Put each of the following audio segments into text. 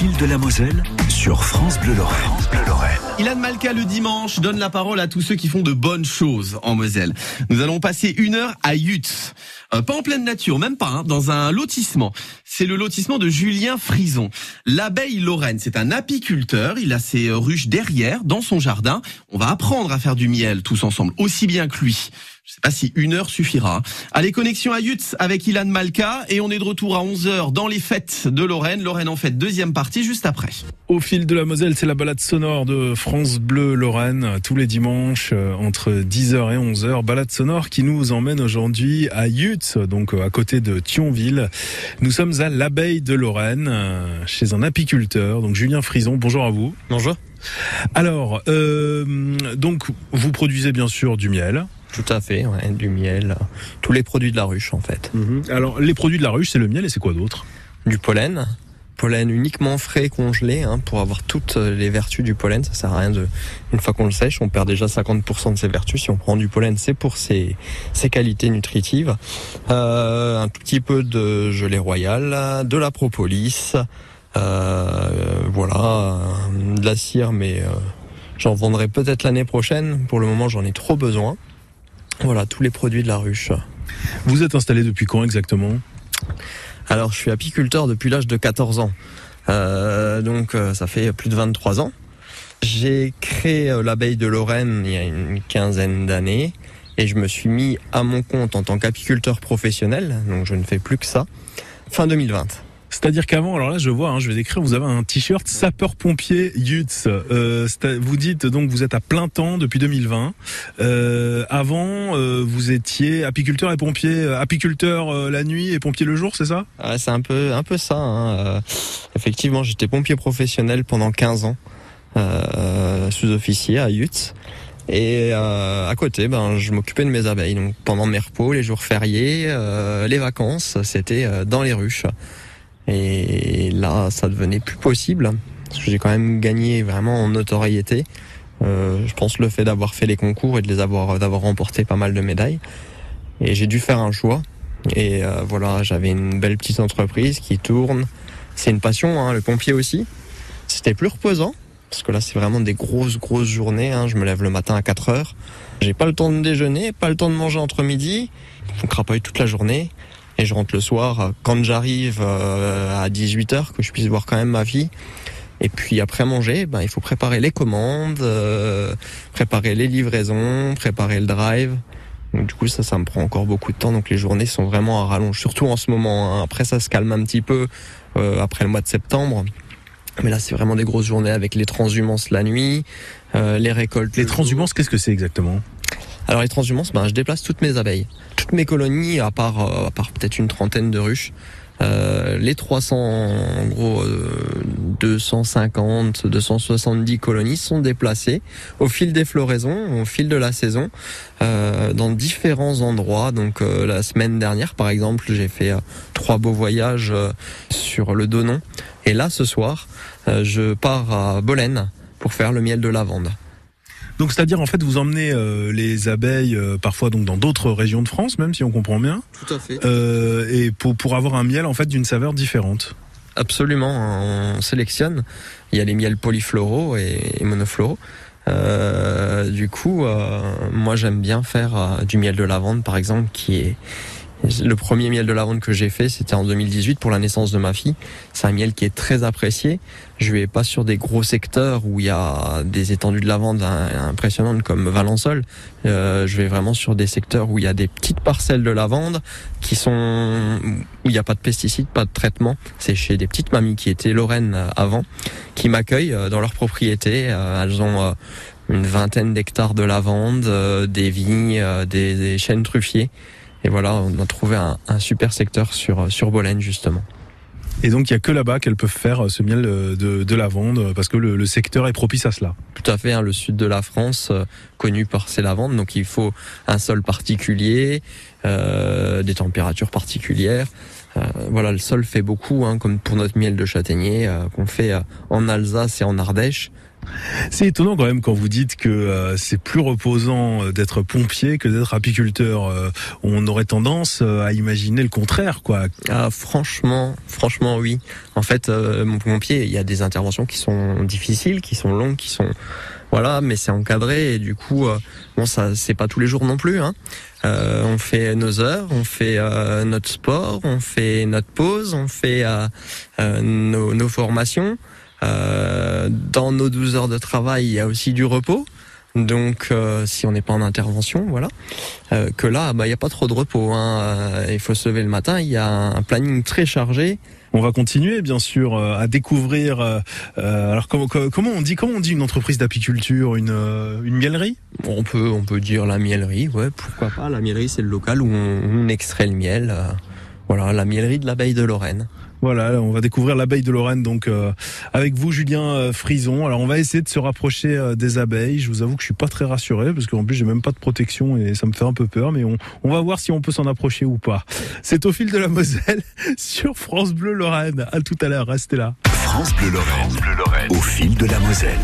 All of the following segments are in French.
fil de la Moselle sur France Bleu Lorraine. Ilan Malka le dimanche donne la parole à tous ceux qui font de bonnes choses en Moselle. Nous allons passer une heure à Yutz. Euh, pas en pleine nature, même pas, hein, dans un lotissement. C'est le lotissement de Julien Frison. L'abeille Lorraine, c'est un apiculteur. Il a ses ruches derrière, dans son jardin. On va apprendre à faire du miel tous ensemble, aussi bien que lui. Je sais pas si une heure suffira. Allez, connexion à Yutz avec Ilan Malka et on est de retour à 11h dans les fêtes de Lorraine. Lorraine en fête, deuxième partie juste après. Au fil de la Moselle, c'est la balade sonore de France Bleu Lorraine tous les dimanches euh, entre 10h et 11h. Balade sonore qui nous emmène aujourd'hui à Yutz, donc euh, à côté de Thionville. Nous sommes à l'abeille de Lorraine, euh, chez un apiculteur, donc Julien Frison. Bonjour à vous. Bonjour. Alors, euh, donc vous produisez bien sûr du miel. Tout à fait, ouais, du miel, euh, tous les produits de la ruche en fait. Alors, les produits de la ruche, c'est le miel et c'est quoi d'autre? Du pollen, pollen uniquement frais congelé hein, pour avoir toutes les vertus du pollen. Ça sert à rien de, une fois qu'on le sèche, on perd déjà 50% de ses vertus. Si on prend du pollen, c'est pour ses, ses qualités nutritives. Euh, un tout petit peu de gelée royale, de la propolis, euh, voilà, euh, de la cire, mais euh, j'en vendrai peut-être l'année prochaine. Pour le moment, j'en ai trop besoin. Voilà, tous les produits de la ruche. Vous êtes installé depuis quand exactement? Alors, je suis apiculteur depuis l'âge de 14 ans. Euh, donc, euh, ça fait plus de 23 ans. J'ai créé euh, l'abeille de Lorraine il y a une quinzaine d'années et je me suis mis à mon compte en tant qu'apiculteur professionnel. Donc, je ne fais plus que ça. Fin 2020. C'est-à-dire qu'avant, alors là, je vois, hein, je vais décrire, vous avez un t-shirt sapeur-pompier Yutz. Euh, vous dites donc vous êtes à plein temps depuis 2020. Euh, avant, euh, vous étiez apiculteur et pompier, euh, apiculteur euh, la nuit et pompier le jour, c'est ça? C'est un peu, un peu ça. hein. Euh, effectivement, j'étais pompier professionnel pendant 15 ans, sous-officier à Yutz. Et euh, à côté, ben, je m'occupais de mes abeilles. Donc pendant mes repos, les jours fériés, euh, les vacances, c'était dans les ruches. Et là, ça devenait plus possible parce j'ai quand même gagné vraiment en notoriété. Euh, je pense le fait d'avoir fait les concours et de les avoir, d'avoir remporté pas mal de médailles. Et j'ai dû faire un choix. Et euh, voilà, j'avais une belle petite entreprise qui tourne. C'est une passion, hein, le pompier aussi. C'était plus reposant, parce que là, c'est vraiment des grosses, grosses journées. hein. Je me lève le matin à 4 heures. J'ai pas le temps de déjeuner, pas le temps de manger entre midi. On crapaille toute la journée. Et je rentre le soir quand j'arrive euh, à 18 heures, que je puisse voir quand même ma fille. Et puis après manger, ben, il faut préparer les commandes, euh, préparer les livraisons, préparer le drive. Donc du coup ça, ça me prend encore beaucoup de temps. Donc les journées sont vraiment à rallonge, surtout en ce moment. hein. Après ça se calme un petit peu euh, après le mois de septembre. Mais là c'est vraiment des grosses journées avec les transhumances la nuit, euh, les récoltes. Les transhumances, qu'est-ce que c'est exactement? Alors les transhumances, ben, je déplace toutes mes abeilles. Toutes mes colonies, à part, euh, peut-être une trentaine de ruches. Euh, les 300, en gros, euh, 250, 270 colonies sont déplacées au fil des floraisons, au fil de la saison, euh, dans différents endroits. Donc euh, la semaine dernière, par exemple, j'ai fait euh, trois beaux voyages euh, sur le Donon. Et là, ce soir, euh, je pars à Bolène pour faire le miel de lavande. Donc c'est-à-dire en fait vous emmenez euh, les abeilles euh, parfois donc dans d'autres régions de France, même si on comprend bien, Tout à fait. euh, et pour pour avoir un miel en fait d'une saveur différente. Absolument, on sélectionne. Il y a les miels polyfloraux et, et monofloraux. Euh, du coup, euh, moi j'aime bien faire euh, du miel de lavande par exemple, qui est le premier miel de lavande que j'ai fait, c'était en 2018 pour la naissance de ma fille. C'est un miel qui est très apprécié. Je vais pas sur des gros secteurs où il y a des étendues de lavande hein, impressionnantes comme Valençol. Euh, je vais vraiment sur des secteurs où il y a des petites parcelles de lavande qui sont où il n'y a pas de pesticides, pas de traitement. C'est chez des petites mamies qui étaient Lorraine euh, avant, qui m'accueillent euh, dans leur propriété. Euh, Elles ont une vingtaine d'hectares de lavande, des vignes, des, des chênes truffiers. Et voilà, on a trouvé un, un super secteur sur, sur Bolène justement. Et donc il y a que là-bas qu'elles peuvent faire euh, ce miel euh, de, de lavande parce que le, le secteur est propice à cela. Tout à fait, hein, le sud de la France, euh, connu par ses lavandes, donc il faut un sol particulier, euh, des températures particulières. voilà, le sol fait beaucoup, hein, comme pour notre miel de châtaignier qu'on fait en Alsace et en Ardèche. C'est étonnant quand même quand vous dites que euh, c'est plus reposant euh, d'être pompier que d'être apiculteur. Euh, on aurait tendance à imaginer le contraire, quoi. Ah, franchement, franchement, oui. En fait, mon pompier, il y a des interventions qui sont difficiles, qui sont longues, qui sont voilà, mais c'est encadré et du coup, bon, ça, c'est pas tous les jours non plus. Hein. on fait nos heures, on fait notre sport, on fait notre pause, on fait nos, nos formations. Euh, dans nos 12 heures de travail, il y a aussi du repos. Donc, euh, si on n'est pas en intervention, voilà. Euh, que là, bah, il n'y a pas trop de repos. Hein. Il faut se lever le matin. Il y a un planning très chargé. On va continuer, bien sûr, à découvrir. alors, comment, comment on dit comment on dit une entreprise d'apiculture, une, une miellerie? On peut on peut dire la miellerie, ouais. Pourquoi pas La miellerie, c'est le local où on, on extrait le miel. voilà, la miellerie de l'abeille de Lorraine. Voilà, on va découvrir l'abeille de Lorraine donc euh, avec vous Julien euh, Frison. Alors on va essayer de se rapprocher euh, des abeilles. Je vous avoue que je suis pas très rassuré parce qu'en plus j'ai même pas de protection et ça me fait un peu peur mais on, va voir si on peut s'en approcher ou pas. C'est au fil de la Moselle sur France Bleu Lorraine. À tout à l'heure, restez là. France Bleu Lorraine, Lorraine. au fil de la Moselle.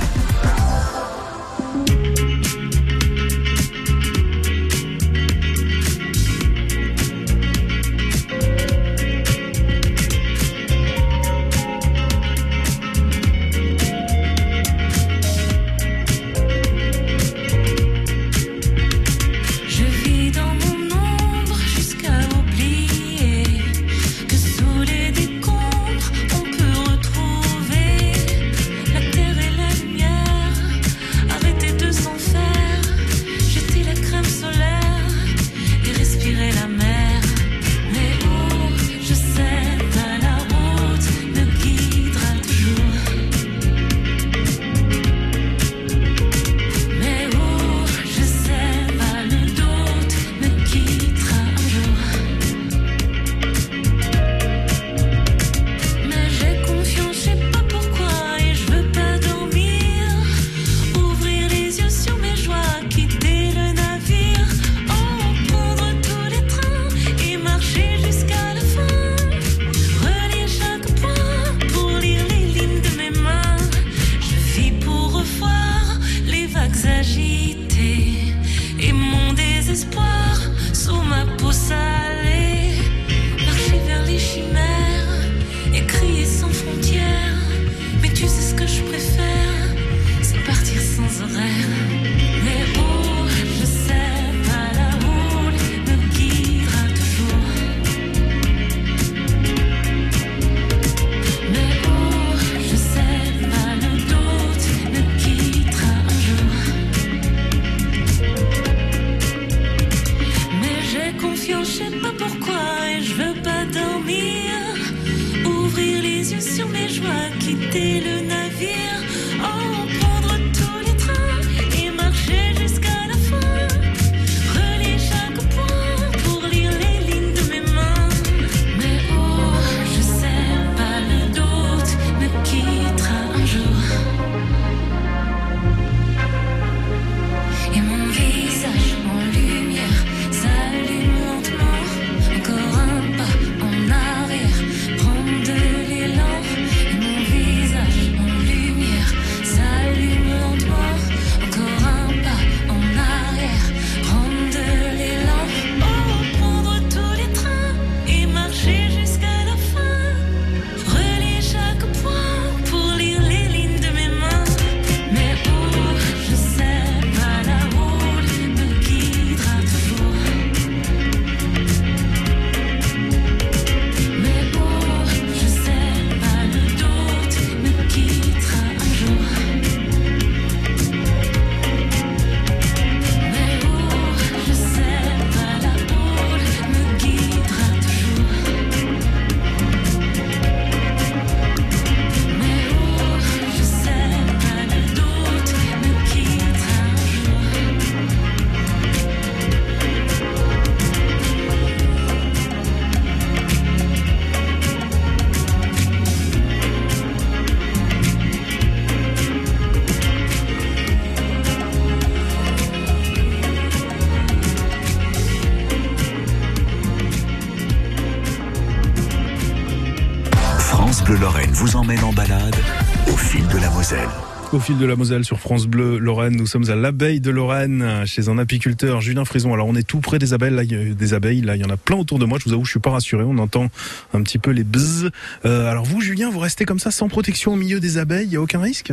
Fil de la Moselle sur France Bleu Lorraine, nous sommes à l'abeille de Lorraine chez un apiculteur Julien Frison. Alors on est tout près des abeilles, là, des abeilles, là il y en a plein autour de moi. Je vous avoue, je suis pas rassuré. On entend un petit peu les bzzz. Euh, alors vous, Julien, vous restez comme ça sans protection au milieu des abeilles. Il y a aucun risque?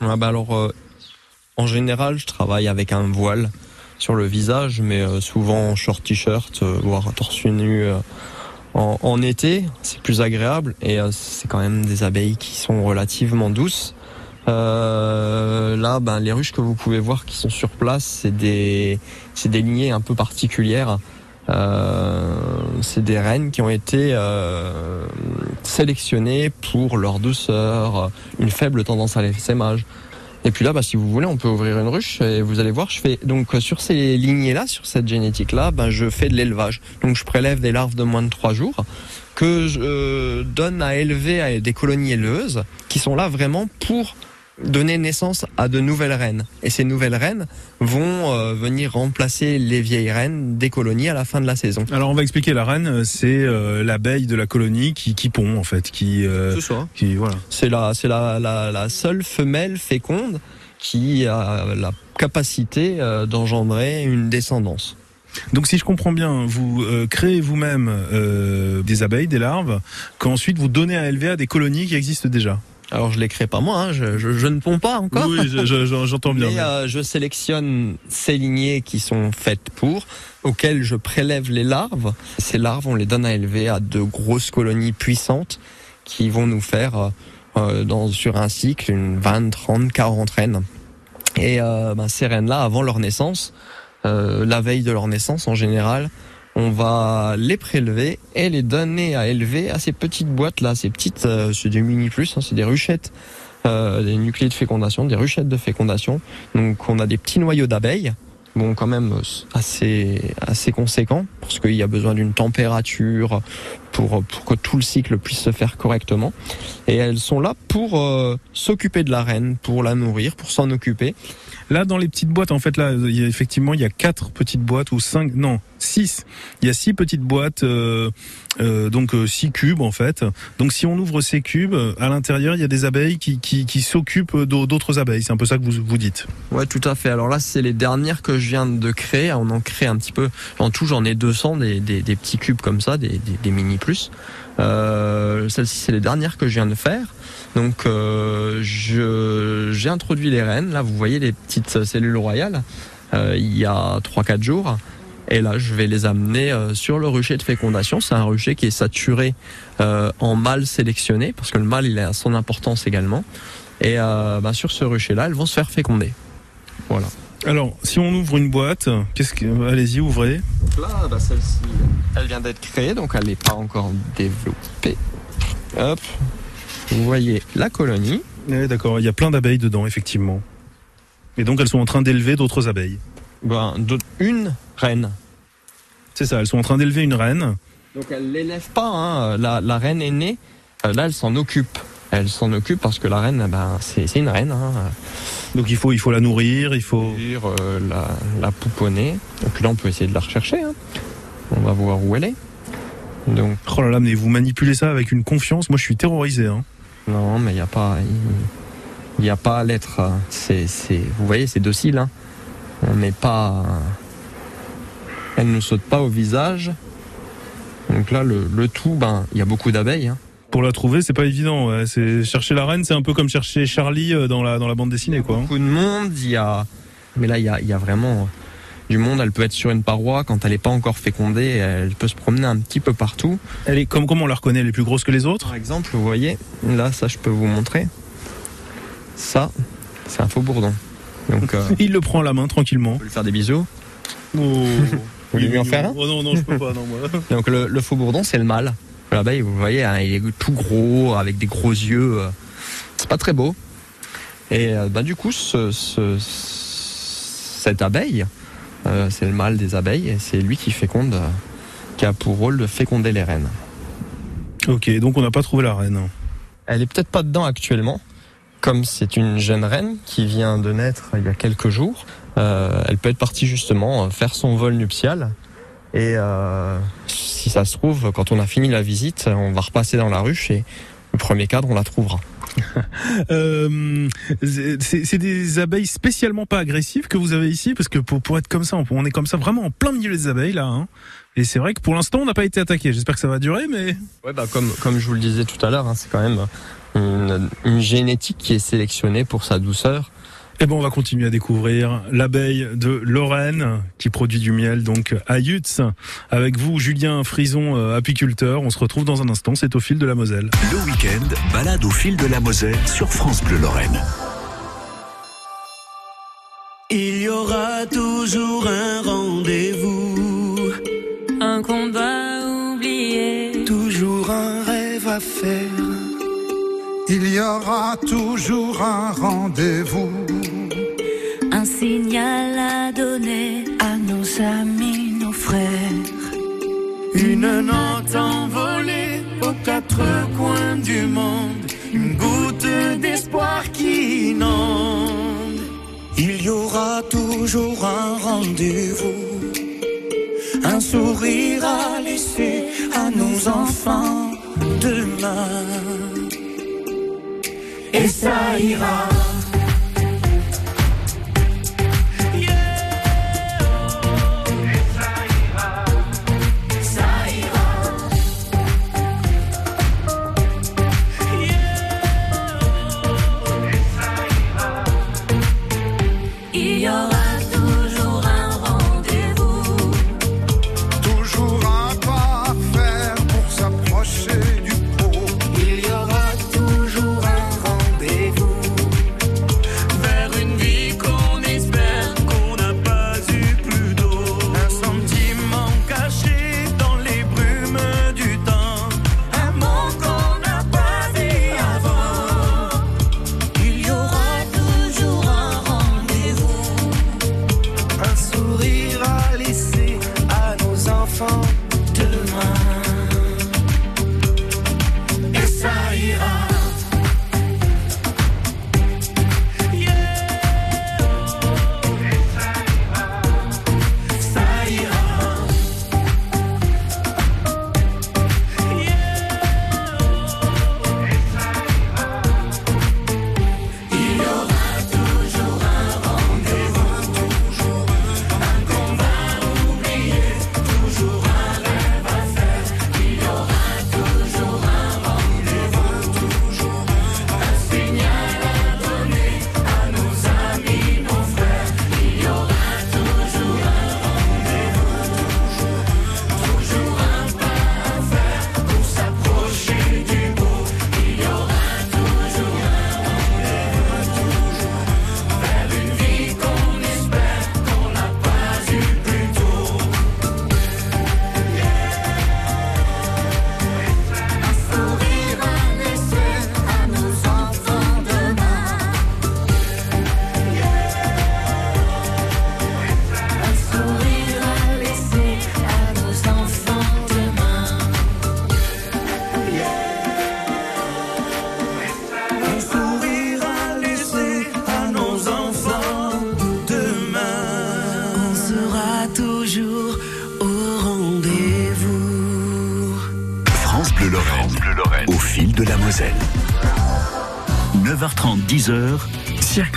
Ah bah alors, euh, en général, je travaille avec un voile sur le visage, mais euh, souvent en short t-shirt, voire torse nu. en, été, c'est plus agréable et c'est quand même des abeilles qui sont relativement douces. Euh, là, ben, les ruches que vous pouvez voir qui sont sur place, c'est des, c'est des lignées un peu particulières. Euh, c'est des reines qui ont été euh, sélectionnées pour leur douceur, une faible tendance à l'essaimage. Et puis là, bah, si vous voulez, on peut ouvrir une ruche et vous allez voir, je fais donc euh, sur ces lignées-là, sur cette génétique-là, ben, je fais de l'élevage. Donc je prélève des larves de moins de trois jours que je euh, donne à élever à des colonies éleveuses qui sont là vraiment pour donner naissance à de nouvelles reines. Et ces nouvelles reines vont euh, venir remplacer les vieilles reines des colonies à la fin de la saison. Alors on va expliquer la reine, c'est euh, l'abeille de la colonie qui, qui pond en fait, qui, euh, ça. qui voilà. C'est la, c'est la, la, la seule femelle féconde qui a la capacité euh, d'engendrer une descendance. Donc si je comprends bien, vous euh, créez vous-même euh, des abeilles, des larves, qu'ensuite vous donnez à élever à des colonies qui existent déjà. Alors je les crée pas moi, hein, je, je, je ne ponds pas encore. Oui, je- je- je- j'entends bien. Mais euh, je sélectionne ces lignées qui sont faites pour, auxquelles je prélève les larves. Ces larves, on les donne à élever à de grosses colonies puissantes qui vont nous faire, euh, euh, dans, sur un cycle, une 20, 30, 40 reines. Et euh, ben, ces reines-là, avant leur naissance, euh, la veille de leur naissance en général, on va les prélever et les donner à élever à ces petites boîtes là, ces petites, euh, c'est des mini plus, hein, c'est des ruchettes, euh, des nucléés de fécondation, des ruchettes de fécondation. Donc on a des petits noyaux d'abeilles, bon quand même euh, assez assez conséquents parce qu'il y a besoin d'une température pour pour que tout le cycle puisse se faire correctement. Et elles sont là pour s'occuper de la reine, pour la nourrir, pour s'en occuper. Là, dans les petites boîtes, en fait, là, effectivement, il y a quatre petites boîtes ou cinq, non, six. Il y a six petites boîtes, euh, euh, donc euh, six cubes en fait. Donc, si on ouvre ces cubes, à l'intérieur, il y a des abeilles qui, s'occupent d'au- d'autres abeilles. C'est un peu ça que vous dites. Ouais, tout à fait. Alors là, c'est les dernières que je viens de créer. On en crée un petit peu. En tout, j'en ai 200 des, des, petits cubes comme ça, des, mini plus. Euh, Celles-ci, c'est les dernières que je viens de faire. Donc, euh, j'ai introduit les reines. Là, vous voyez les petites cellules royales. euh, il y a 3-4 jours. Et là, je vais les amener euh, sur le rucher de fécondation. C'est un rucher qui est saturé euh, en mâle sélectionné, parce que le mâle, il a son importance également. Et euh, bah, sur ce rucher-là, elles vont se faire féconder. Voilà. Alors, si on ouvre une boîte, qu'est-ce que, allez-y, ouvrez. Donc là, bah, celle-ci, elle vient d'être créée, donc elle n'est pas encore développée. Hop. Vous voyez la colonie. Ouais, d'accord. Il y a plein d'abeilles dedans, effectivement. Et donc, elles sont en train d'élever d'autres abeilles. Ben, d'autres- une reine. C'est ça. Elles sont en train d'élever une reine. Donc elle l'élève pas. Hein. La, la reine est née. Euh, Là, elle s'en occupe. Elle s'en occupe parce que la reine, ben, c'est une reine. Hein. Donc, il faut, il faut la nourrir. Il faut. Euh, la, la pouponner. Puis là, on peut essayer de la rechercher. Hein. On va voir où elle est. Donc, Oh là là, mais vous manipulez ça avec une confiance. Moi, je suis terrorisé. Hein. non, mais il n'y a pas. Il n'y a pas à l'être. vous voyez, c'est docile. Hein. On n'est pas. Elle ne saute pas au visage. Donc là, le, le tout, ben, il y a beaucoup d'abeilles. Hein. Pour la trouver, c'est pas évident. ouais. C'est chercher la reine, c'est un peu comme chercher Charlie euh, dans la dans la bande dessinée, quoi. hein. beaucoup de monde. Il y a, mais là, il y a, il y a vraiment du monde. Elle peut être sur une paroi quand elle n'est pas encore fécondée. Elle peut se promener un petit peu partout. Elle est comme comment on la reconnaît, elle est plus grosse que les autres? Par exemple, vous voyez, là, ça, je peux vous montrer. Ça, c'est un faux bourdon. Donc, euh, Il le prend à la main tranquillement. on peut lui faire des bisous. Oh. Vous voulez lui en faire un Oh non non, je peux pas. Non moi. Donc, le, le faux bourdon, c'est le mâle. L'abeille, vous voyez, hein, il est tout gros, avec des gros yeux. euh, C'est pas très beau. Et bah, du coup, ce, ce- cette abeille, euh, c'est le mâle des abeilles, et c'est lui qui féconde, euh, qui a pour rôle de féconder les reines. Ok, donc on n'a pas trouvé la reine. Elle est peut-être pas dedans actuellement, comme c'est une jeune reine qui vient de naître il y a quelques jours. Euh, elle peut être partie justement euh, faire son vol nuptial. Et euh, si ça se trouve, quand on a fini la visite, on va repasser dans la ruche et le premier cadre, on la trouvera. Euh, c'est c'est des abeilles spécialement pas agressives que vous avez ici parce que pour, pour être comme ça, on- on est comme ça vraiment en plein milieu des abeilles là. Hein. Et c'est vrai que pour l'instant, on n'a pas été attaqué. J'espère que ça va durer, mais Ouais, bah, comme, comme je vous le disais tout à l'heure, hein, c'est quand même une, une génétique qui est sélectionnée pour sa douceur. Eh ben, on va continuer à découvrir l'abeille de Lorraine qui produit du miel donc à Yutz. Avec vous, Julien Frison, euh, apiculteur. On se retrouve dans un instant. C'est au fil de la Moselle. Le week-end, balade au fil de la Moselle sur France Bleu Lorraine. Il y aura toujours un rendez-vous, Un combat oublié. toujours un rêve à faire. Il y aura toujours un rendez-vous. Un signal à donner à nos amis, nos frères. Une note envolée aux quatre coins du monde, une goutte d'espoir qui inonde. Il y aura toujours un rendez-vous, un sourire à laisser à nos enfants demain. Et ça ira.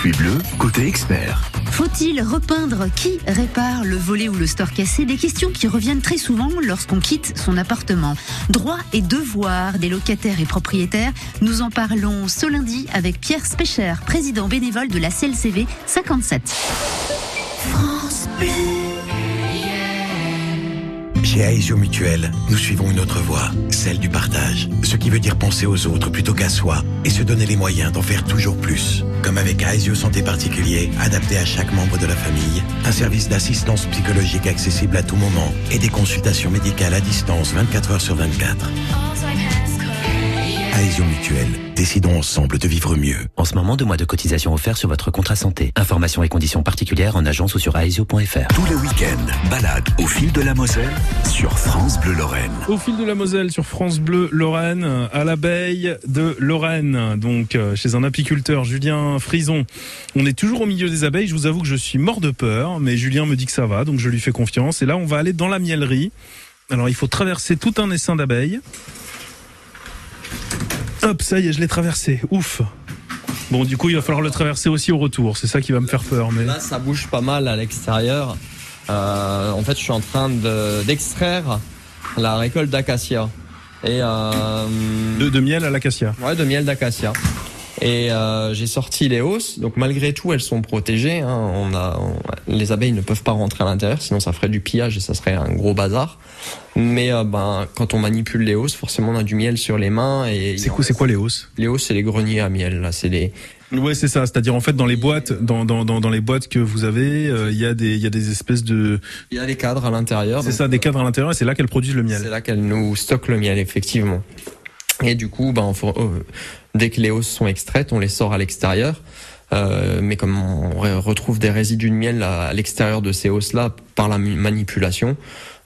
Circuit bleu, côté expert. Faut-il repeindre Qui répare le volet ou le store cassé? Des questions qui reviennent très souvent lorsqu'on quitte son appartement. Droits et devoirs des locataires et propriétaires, nous en parlons ce lundi avec Pierre Specher, président bénévole de la CLCV 57. France Bleu. Chez Aesio Mutuel, nous suivons une autre voie, celle du partage. Ce qui veut dire penser aux autres plutôt qu'à soi et se donner les moyens d'en faire toujours plus. Comme avec Aesio Santé Particulier, adapté à chaque membre de la famille, un service d'assistance psychologique accessible à tout moment et des consultations médicales à distance 24 heures sur 24. Aesio Mutuel, décidons ensemble de vivre mieux. En ce moment, deux mois de cotisation offerts sur votre contrat santé. Informations et conditions particulières en agence ou sur aesio.fr. Tous les week-ends, balade au fil de la Moselle sur France Bleu Lorraine. Au fil de la Moselle sur France Bleu Lorraine, à l'abeille de Lorraine, donc euh, chez un apiculteur, Julien Frison. On est toujours au milieu des abeilles. Je vous avoue que je suis mort de peur, mais Julien me dit que ça va, donc je lui fais confiance. Et là, on va aller dans la miellerie. Alors, il faut traverser tout un essaim d'abeilles. Hop, ça y est, je l'ai traversé. Ouf. Bon, du coup, il va falloir le traverser aussi au retour. C'est ça qui va me faire peur. Mais Là, ça bouge pas mal à l'extérieur. Euh, en fait, je suis en train de- d'extraire la récolte d'acacia. Et euh, de, de miel à l'acacia. Ouais, de miel d'acacia. Et euh, j'ai sorti les hausses, donc malgré tout elles sont protégées. hein. On a, on- les abeilles ne peuvent pas rentrer à l'intérieur, sinon ça ferait du pillage et ça serait un gros bazar. Mais euh, ben quand on manipule les hausses, forcément on a du miel sur les mains et C'est quoi, c'est quoi les hausses? Les hausses c'est les greniers à miel là, c'est les Ouais, c'est ça. C'est-à-dire en fait dans les boîtes, dans dans dans, dans les boîtes que vous avez, euh, il y a des il y a des espèces de. il y a les cadres à l'intérieur. C'est ça, des cadres à l'intérieur et c'est là qu'elles produisent le miel. C'est là qu'elle nous stocke le miel, effectivement. Et du coup, ben, faut- euh, dès que les hausses sont extraites, on les sort à l'extérieur. Euh, mais comme on re- retrouve des résidus de miel à, à l'extérieur de ces hausses-là par la manipulation,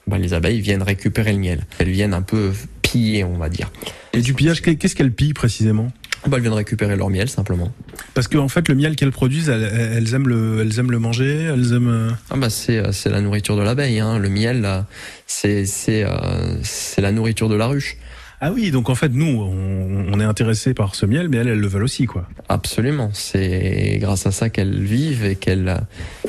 ben, les abeilles viennent récupérer le miel. Elles viennent un peu piller, on va dire. Et du pillage, qu'est-ce qu'elles pillent précisément? Ben, elles viennent récupérer leur miel simplement. Parce qu'en fait, le miel qu'elles produisent, elles, elles aiment le elles aiment le manger, elles aiment. euh, Ah bah c'est euh, c'est la nourriture de l'abeille. Hein. Le miel, c'est c'est euh, c'est la nourriture de la ruche. Ah oui, donc en fait, nous, on, on est intéressé par ce miel, mais elles, elles le veulent aussi, quoi. Absolument, c'est grâce à ça qu'elles vivent et qu'elles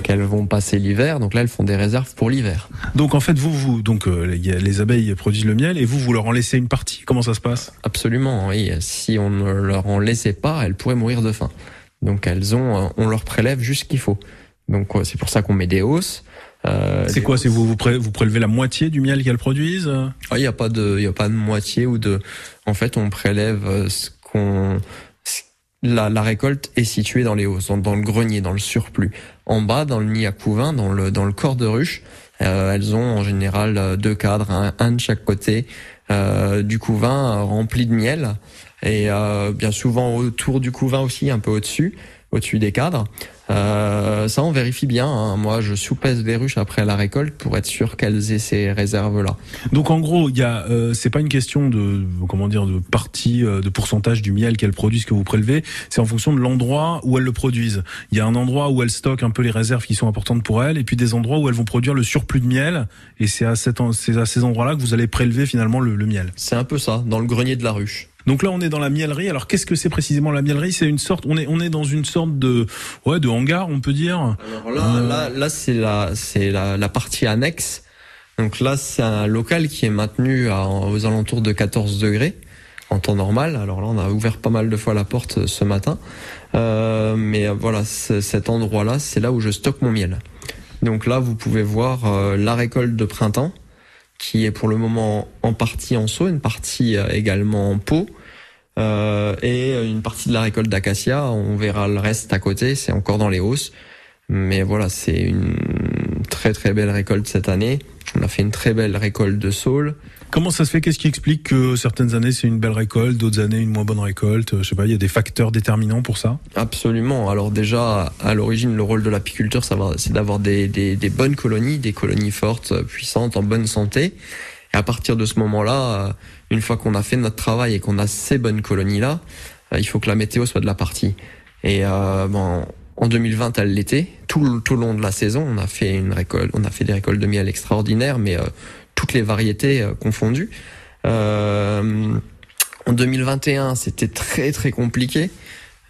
qu'elles vont passer l'hiver. Donc là, elles font des réserves pour l'hiver. Donc en fait, vous, vous, donc euh, les, les abeilles produisent le miel et vous, vous leur en laissez une partie. Comment ça se passe? Absolument, oui. Si on ne leur en laissait pas, elles pourraient mourir de faim. Donc elles ont, euh, on leur prélève juste ce qu'il faut. Donc euh, c'est pour ça qu'on met des hausses. Euh, C'est quoi. C'est vous, vous, pré- vous prélevez la moitié du miel qu'elles produisent euh Ah, Il n'y a pas de, il a pas de moitié ou de. En fait, on prélève euh, ce qu'on. La, la récolte est située dans les hausses, dans, dans le grenier, dans le surplus. En bas, dans le nid à couvain, dans le dans le corps de ruche, euh, elles ont en général deux cadres, un, un de chaque côté euh, du couvain rempli de miel et bien souvent autour du couvain aussi, un peu au-dessus, au-dessus des cadres. Euh, ça, on vérifie bien. hein. Moi, je soupèse les ruches après la récolte pour être sûr qu'elles aient ces réserves-là. Donc en gros, il y a, euh, c'est pas une question de comment dire de partie, euh, de pourcentage du miel qu'elles produisent que vous prélevez. C'est en fonction de l'endroit où elles le produisent. Il y a un endroit où elles stockent un peu les réserves qui sont importantes pour elles, et puis des endroits où elles vont produire le surplus de miel. Et c'est à, cet en- c'est à ces endroits-là que vous allez prélever finalement le, le miel. C'est un peu ça, dans le grenier de la ruche. Donc là, on est dans la miellerie. Alors qu'est-ce que c'est précisément la miellerie C'est une sorte, on est on est dans une sorte de ouais de hangar, on peut dire. Alors là, là, là c'est la, c'est la, la partie annexe. Donc là, c'est un local qui est maintenu à, aux alentours de 14 degrés en temps normal. Alors là, on a ouvert pas mal de fois la porte euh, ce matin. Euh, mais euh, voilà, cet endroit-là, c'est là où je stocke mon miel. Donc là, vous pouvez voir euh, la récolte de printemps, qui est pour le moment en partie en seau, une partie euh, également en pot. Euh, et une partie de la récolte d'acacia, on verra le reste à côté, c'est encore dans les hausses. Mais voilà, c'est une très très belle récolte cette année. On a fait une très belle récolte de saule. Comment ça se fait? Qu'est-ce qui explique que certaines années c'est une belle récolte, d'autres années une moins bonne récolte? Je sais pas. Il y a des facteurs déterminants pour ça? Absolument. Alors déjà, à l'origine, le rôle de l'apiculteur, c'est d'avoir des, des, des bonnes colonies, des colonies fortes, puissantes, en bonne santé. Et à partir de ce moment-là, euh, une fois qu'on a fait notre travail et qu'on a ces bonnes colonies-là, euh, il faut que la météo soit de la partie. Et euh, bon, en 2020, elle l'était. Tout, tout le long de la saison, on a fait une récolte, on a fait des récoltes de miel extraordinaires, mais euh, toutes les variétés euh, confondues. Euh, en 2021, c'était très très compliqué.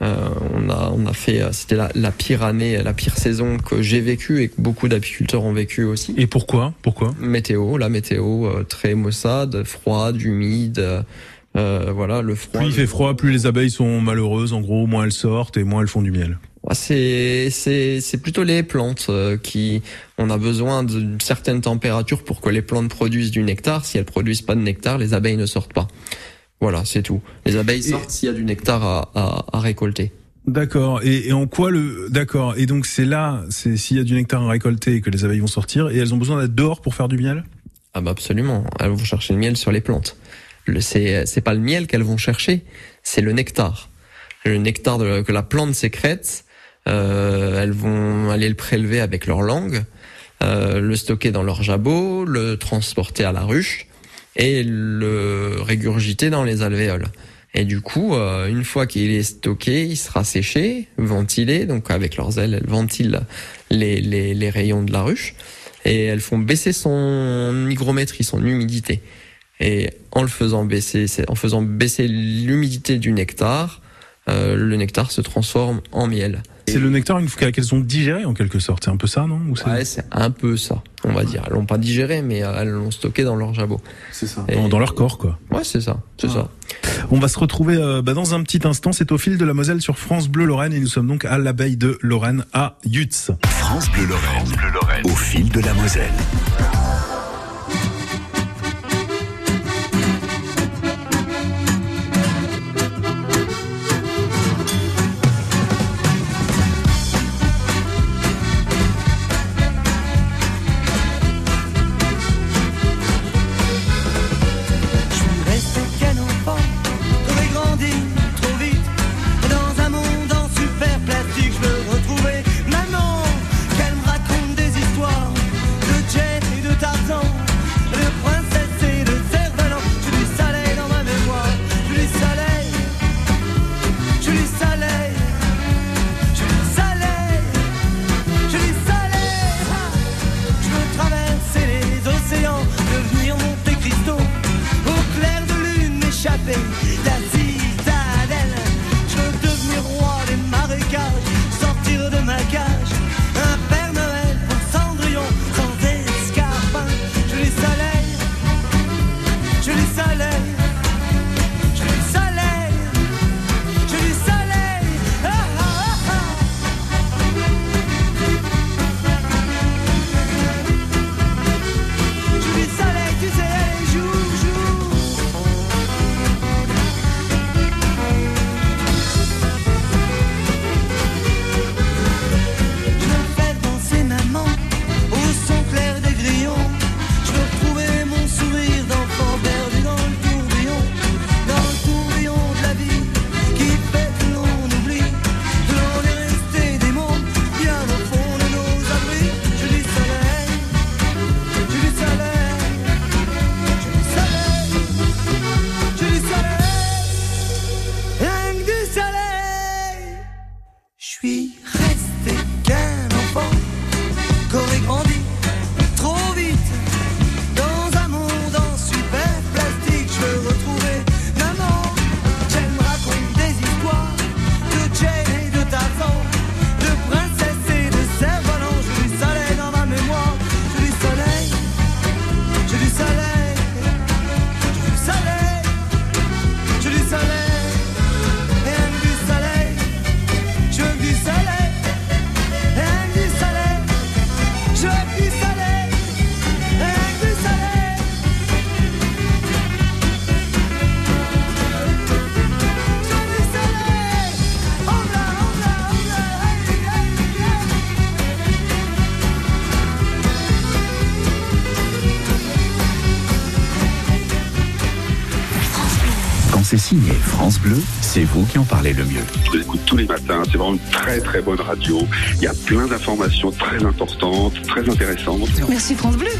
Euh, on a on a fait, euh, c'était la, la pire année, la pire saison que j'ai vécue et que beaucoup d'apiculteurs ont vécu aussi. Et pourquoi? Pourquoi? Météo, la météo euh, très maussade, froide, humide. euh, voilà, le froid. Plus il fait froid, plus les abeilles sont malheureuses. En gros, moins elles sortent et moins elles font du miel. C'est c'est c'est plutôt les plantes euh, qui on a besoin d'une certaine température pour que les plantes produisent du nectar. Si elles produisent pas de nectar, les abeilles ne sortent pas. Voilà, c'est tout. Les abeilles sortent s'il y a du nectar à, à, à récolter. D'accord. Et, et en quoi le D'accord. Et donc c'est là, c'est s'il y a du nectar à récolter que les abeilles vont sortir et elles ont besoin d'être dehors pour faire du miel? Ah bah absolument. Elles vont chercher le miel sur les plantes. Le, c'est, c'est pas le miel qu'elles vont chercher, c'est le nectar. Le nectar de- que la plante sécrète, euh, elles vont aller le prélever avec leur langue, euh, le stocker dans leur jabot, le transporter à la ruche et le régurgiter dans les alvéoles. Et du coup, euh, une fois qu'il est stocké, il sera séché, ventilé. Donc avec leurs ailes, elles ventilent les, les, les, rayons de la ruche. Et elles font baisser son hygrométrie, son humidité. Et en le faisant baisser, en faisant baisser l'humidité du nectar, euh, le nectar se transforme en miel. C'est le nectar qu'elles ont digéré en quelque sorte, c'est un peu ça, non Ou Ouais, c'est un peu ça, on va dire. Elles l'ont pas digéré, mais euh, elles l'ont stocké dans leur jabot. C'est ça. Dans, leur corps, quoi. Ouais, c'est ça, c'est ça. Ah. On va se retrouver euh, bah, dans un petit instant. C'est au fil de la Moselle sur France Bleu Lorraine et nous sommes donc à l'abeille de Lorraine à Yutz. France Bleu Lorraine. au fil de la Moselle. C'est signé France Bleu, c'est vous qui en parlez le mieux. Je l'écoute tous les matins, c'est vraiment une très très bonne radio. Il y a plein d'informations très importantes, très intéressantes. Merci France Bleu.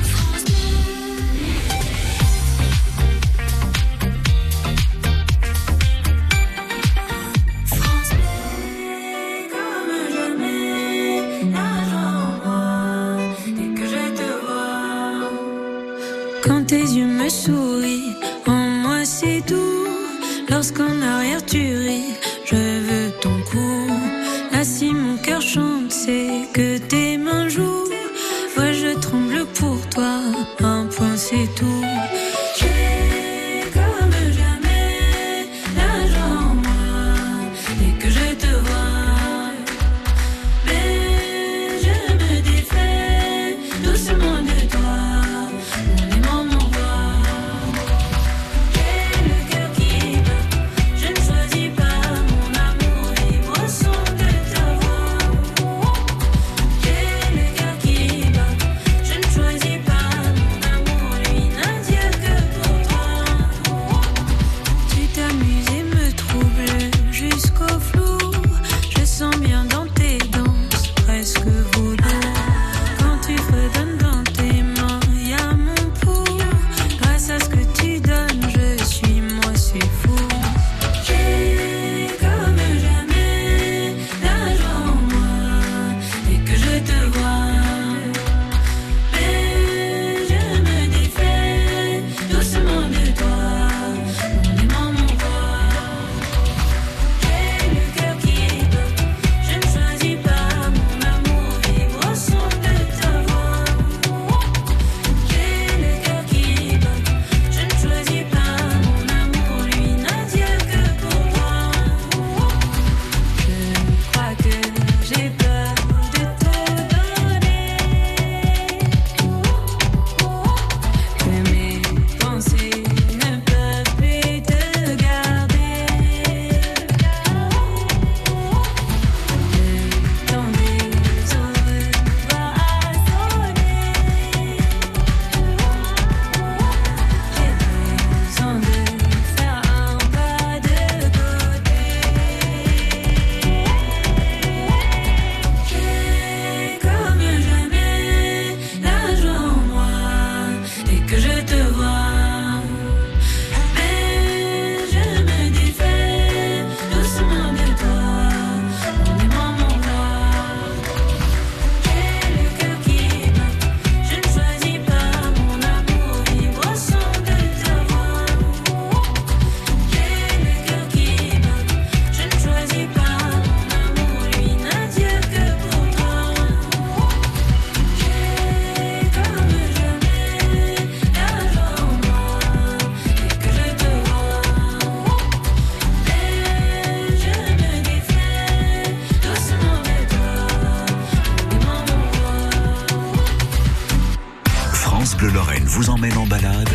Vous emmène en balade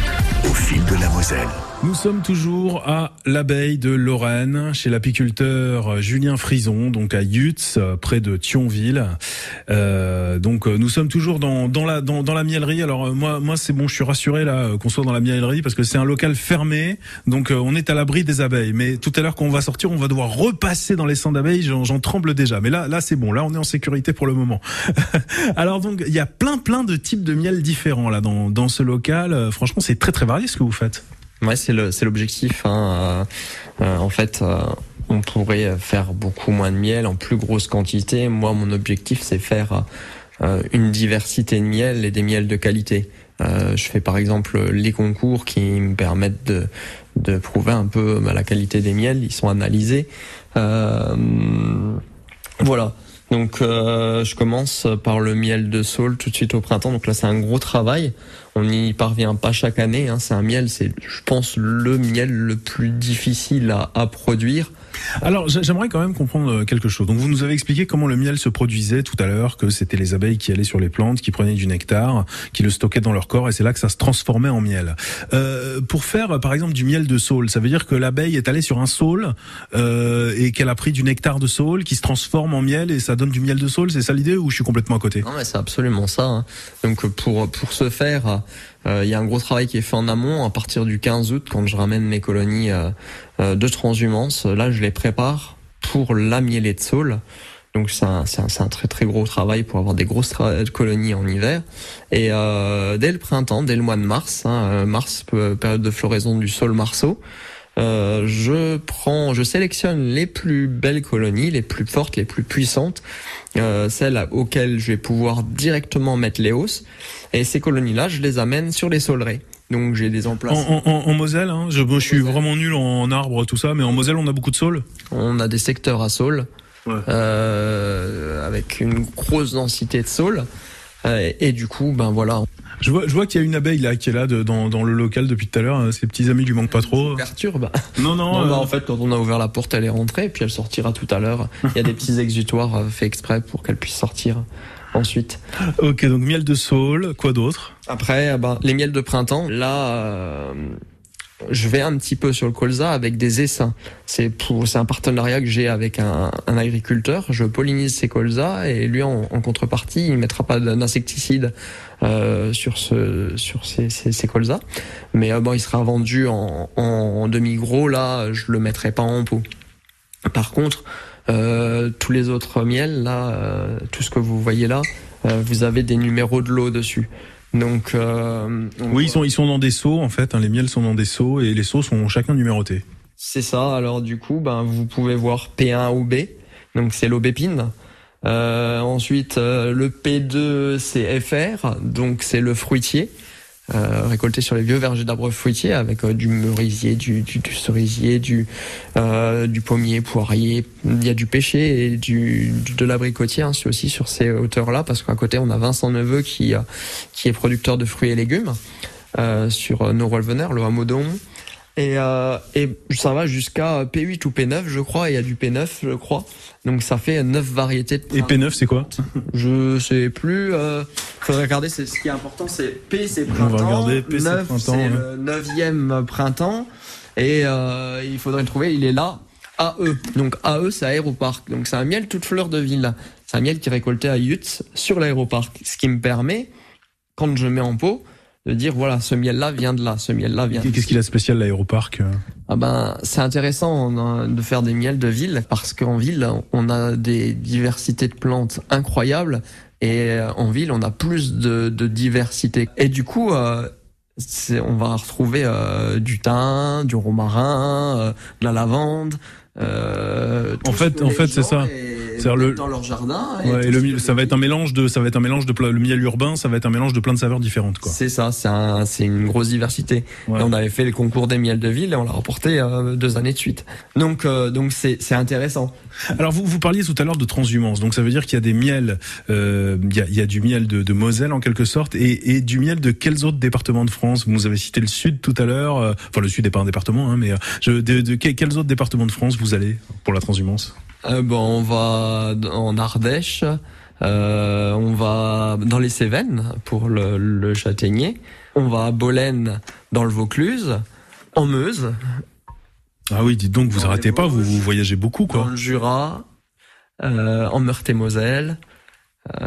au fil de la Moselle. Nous sommes toujours à l'abeille de Lorraine, chez l'apiculteur Julien Frison, donc à Yutz, près de Thionville. Euh, donc euh, nous sommes toujours dans, la dans, miellerie. Alors euh, moi moi c'est bon, je suis rassuré là qu'on soit dans la miellerie parce que c'est un local fermé, donc on est à l'abri des abeilles. Mais tout à l'heure qu'on va sortir, on va devoir repasser dans les centres d'abeilles. J'en j'en tremble déjà. Mais là là c'est bon. Là on est en sécurité pour le moment. Alors donc il y a plein plein de types de miel différents là dans dans ce local. Euh, Franchement c'est très très varié ce que vous faites. Ouais, c'est l'objectif. Hein. Euh, euh, en fait, on pourrait faire beaucoup moins de miel en plus grosse quantité. Moi, mon objectif, c'est faire une diversité de miel et des miels de qualité. Je fais par exemple les concours qui me permettent de prouver un peu bah, la qualité des miels. Ils sont analysés. Voilà. Donc euh, je commence par le miel de saule tout de suite au printemps. Donc là c'est un gros travail. On n'y parvient pas chaque année. Hein. C'est un miel, c'est je pense le miel le plus difficile à, à produire. Alors j'a- j'aimerais quand même comprendre euh, quelque chose. Donc vous nous avez expliqué comment le miel se produisait tout à l'heure, que c'était les abeilles qui allaient sur les plantes, qui prenaient du nectar, qui le stockaient dans leur corps, et c'est là que ça se transformait en miel. Euh, pour faire par exemple du miel de saule, ça veut dire que l'abeille est allée sur un saule euh, et qu'elle a pris du nectar de saule qui se transforme en miel et ça donne du miel de saule. C'est ça l'idée ou je suis complètement à côté? Non mais c'est absolument ça. hein. Donc pour pour ce faire, il y a un gros travail qui est fait en amont à partir du 15 août quand je ramène mes colonies euh, euh, de transhumance. Là je les prépare pour la mielée de saule. Donc c'est un, un, un très très gros travail pour avoir des grosses colonies en hiver. Et euh, dès le printemps, dès le mois de mars, hein, euh, mars période de floraison du saule marceau, euh, je prends, je sélectionne les plus belles colonies, les plus fortes, les plus puissantes, euh, celles auxquelles je vais pouvoir directement mettre les hausses. Et ces colonies-là, je les amène sur les sauleraies. Donc j'ai des en, emplacements. en, en- en Moselle, hein, je, suis vraiment nul en arbre tout ça, mais en Moselle on a beaucoup de saules. On a des secteurs à saules, Ouais. euh, avec une grosse densité de saules. Euh, et du coup, ben voilà, Je vois, je vois qu'il y a une abeille là qui est là de- dans, dans le local depuis tout à l'heure. Ses petits amis lui manquent pas trop. perturbe. Non, non. Non, euh, bah, en fait, quand on a ouvert la porte, elle est rentrée, puis elle sortira tout à l'heure. Il y a des petits exutoires faits exprès pour qu'elle puisse sortir ensuite. Ok, donc miel de saule, quoi d'autre? Après, ben, les miels de printemps, là, euh, je vais un petit peu sur le colza avec des essaims. C'est pour, c'est un partenariat que j'ai avec un, un agriculteur. Je pollinise ses colzas et lui, en, en contrepartie, il mettra pas d'insecticide euh, sur ce, sur ces, ces, ces colzas. Mais euh, bon, il sera vendu en, en, en demi gros. Là, je le mettrai pas en pot. Par contre, tous les autres miels, là, euh, tout ce que vous voyez là, euh, vous avez des numéros de lot dessus. Donc, euh, donc, Oui, ils sont, ils sont dans des seaux en fait. hein, les miels sont dans des seaux et les seaux sont chacun numérotés. C'est ça. Alors du coup, ben vous pouvez voir P1 ou B. Donc c'est l'aubépine. Euh, ensuite, euh, le P2 c'est FR. Donc c'est le fruitier. Euh, récolté sur les vieux vergers d'arbres fruitiers avec euh, du merisier, du, du, du cerisier, du, euh, du pommier, poirier. Il y a du pêcher et du, de l'abricotier hein, aussi sur ces hauteurs-là parce qu'à côté on a Vincent Neveu qui, qui est producteur de fruits et légumes sur nos le Hon. Et, euh, et ça va jusqu'à P8 ou P9, je crois. Il y a du P9, je crois. Donc ça fait 9 variétés de Et P9, c'est quoi Je sais plus. Euh, faudrait regarder. C'est ce qui est important. C'est P, c'est On printemps. va regarder, P, c'est 9, printemps, c'est ouais. le neuvième printemps. Et euh, il faudrait le trouver. Il est là. AE. Donc AE, c'est aéroparc. Donc c'est un miel toute fleur de ville. C'est un miel qui est récolté à Yutz sur l'aéroparc. Ce qui me permet, quand je mets en pot, de dire voilà, ce miel-là vient de là, ce miel-là vient. de Qu'est-ce qu'il a de spécial l'aéroparc euh ah ben, c'est intéressant de faire des miels de ville parce qu'en ville, on a des diversités de plantes incroyables et euh, en ville, on a plus de, de diversité. Et du coup, euh, on va retrouver euh, du thym, du romarin, euh, de la lavande. Euh, En fait- en fait, c'est ça. C'est-à-dire le- dans leur jardin. Ouais, et le, ça va être un mélange de, ça va être un mélange de le miel urbain, ça va être un mélange de plein de saveurs différentes. C'est ça, c'est un, c'est une grosse diversité. Ouais. On avait fait le concours des miels de ville et on l'a remporté euh, deux années de suite. Donc, euh, donc c'est, c'est intéressant. Alors vous, vous parliez tout à l'heure de transhumance, donc ça veut dire qu'il y a des miels, euh, il y, a, il y a du miel de, de Moselle en quelque sorte, et, et du miel de quels autres départements de France? Vous nous avez cité le Sud tout à l'heure, euh, enfin le Sud n'est pas un département, hein, mais je, de, de que- quels autres départements de France vous allez pour la transhumance? Euh, bon, on va en Ardèche, euh, on va dans les Cévennes pour le, le châtaignier, on va à Bolène dans le Vaucluse, en Meuse, Ah oui, dites donc, vous Dans arrêtez pas, vous, vous voyagez beaucoup, dans quoi. le Jura, euh, en Meurthe-et-Moselle.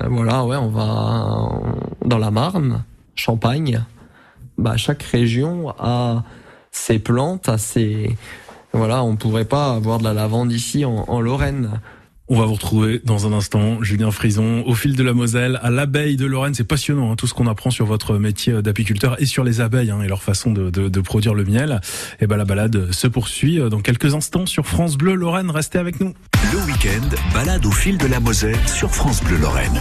Voilà, ouais, on va en- dans la Marne, Champagne. Bah, chaque région a ses plantes, a ses voilà, on pourrait pas avoir de la lavande ici en, en Lorraine. On va vous retrouver dans un instant, Julien Frison, au fil de la Moselle, à l'abeille de Lorraine. C'est passionnant, hein, tout ce qu'on apprend sur votre métier d'apiculteur et sur les abeilles hein, et leur façon de, de- de produire le miel. Et ben la balade se poursuit euh, dans quelques instants sur France Bleu Lorraine. Restez avec nous. Le week-end, balade au fil de la Moselle sur France Bleu Lorraine.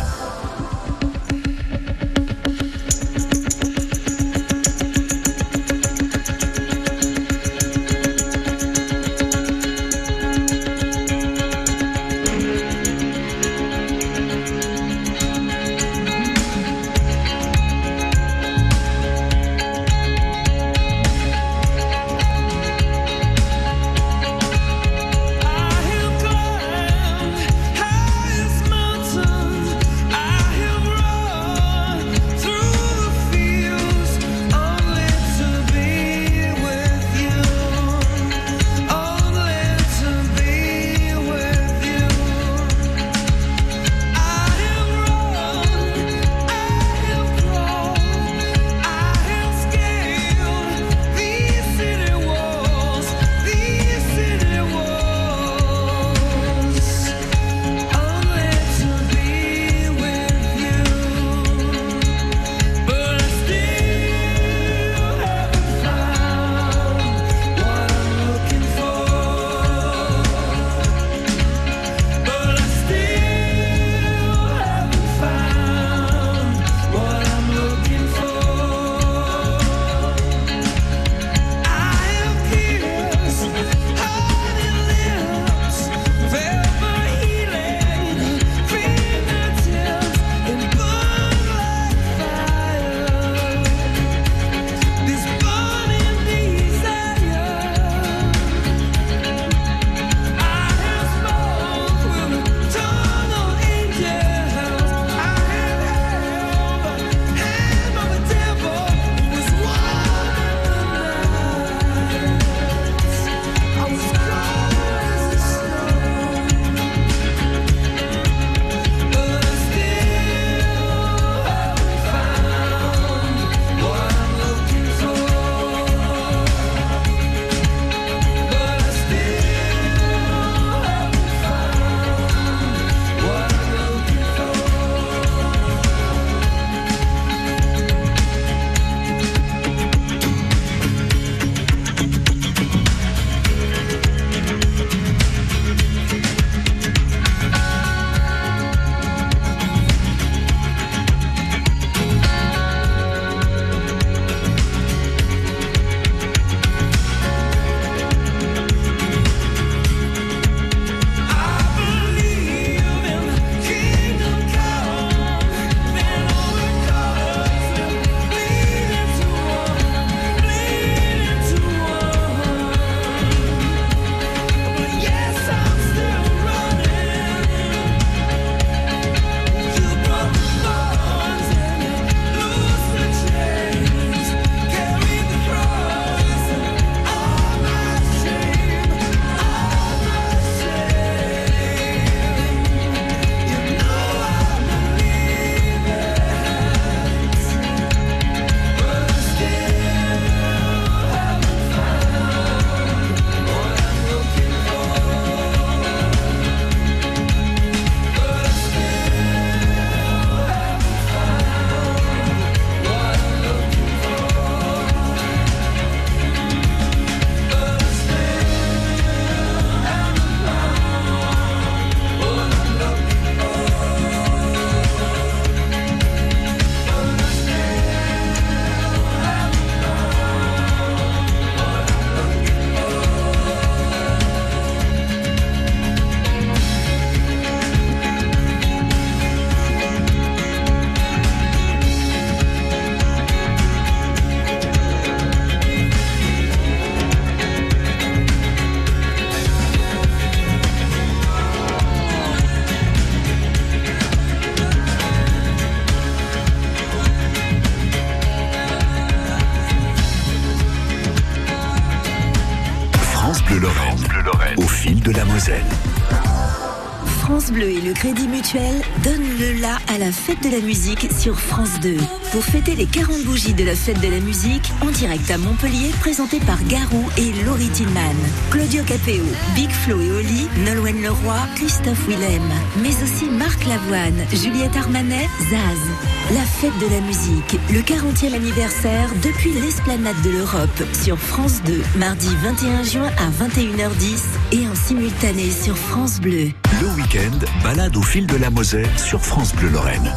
La fête de la musique sur France 2. Pour fêter les 40 bougies de la fête de la musique, en direct à Montpellier, présenté par Garou et Laurie Tillman. Claudio Capéo, Big Flo et Oli, Nolwenn Leroy, Christophe Willem, mais aussi Marc Lavoine, Juliette Armanet, Zaz. La fête de la musique, le 40e anniversaire depuis l'esplanade de l'Europe sur France 2, mardi 21 juin à 21h10 et en simultané sur France Bleu. Le week-end, balade au fil de la Moselle sur France Bleu Lorraine.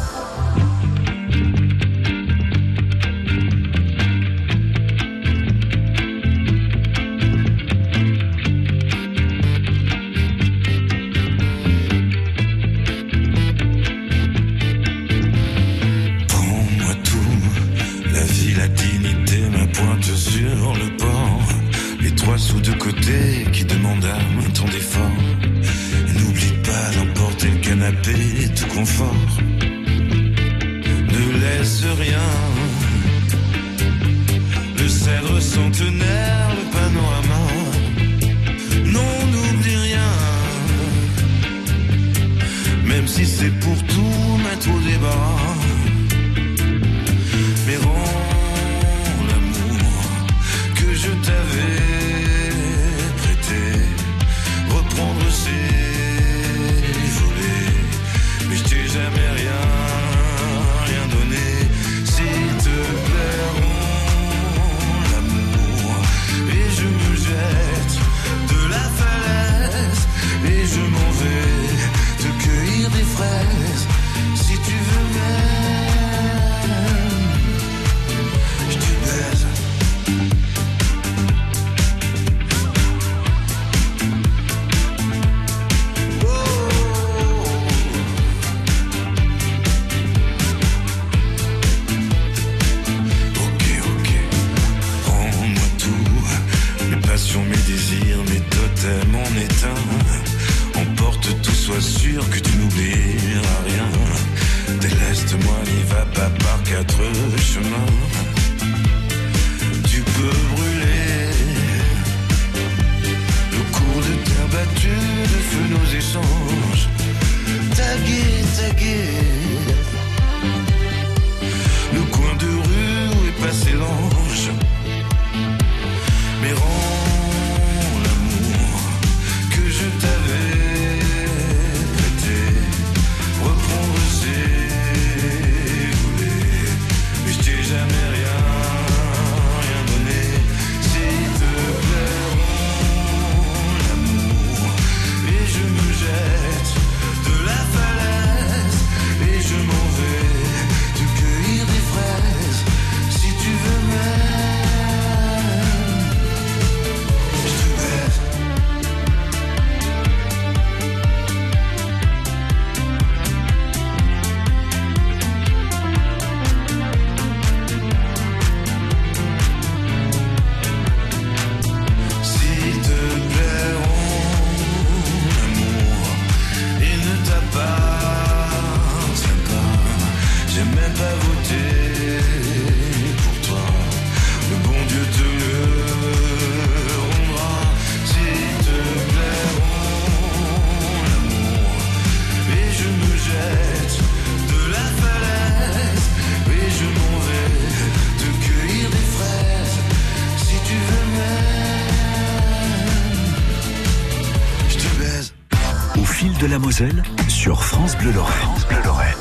La Moselle sur France Bleu Lorraine. France Bleu Lorraine.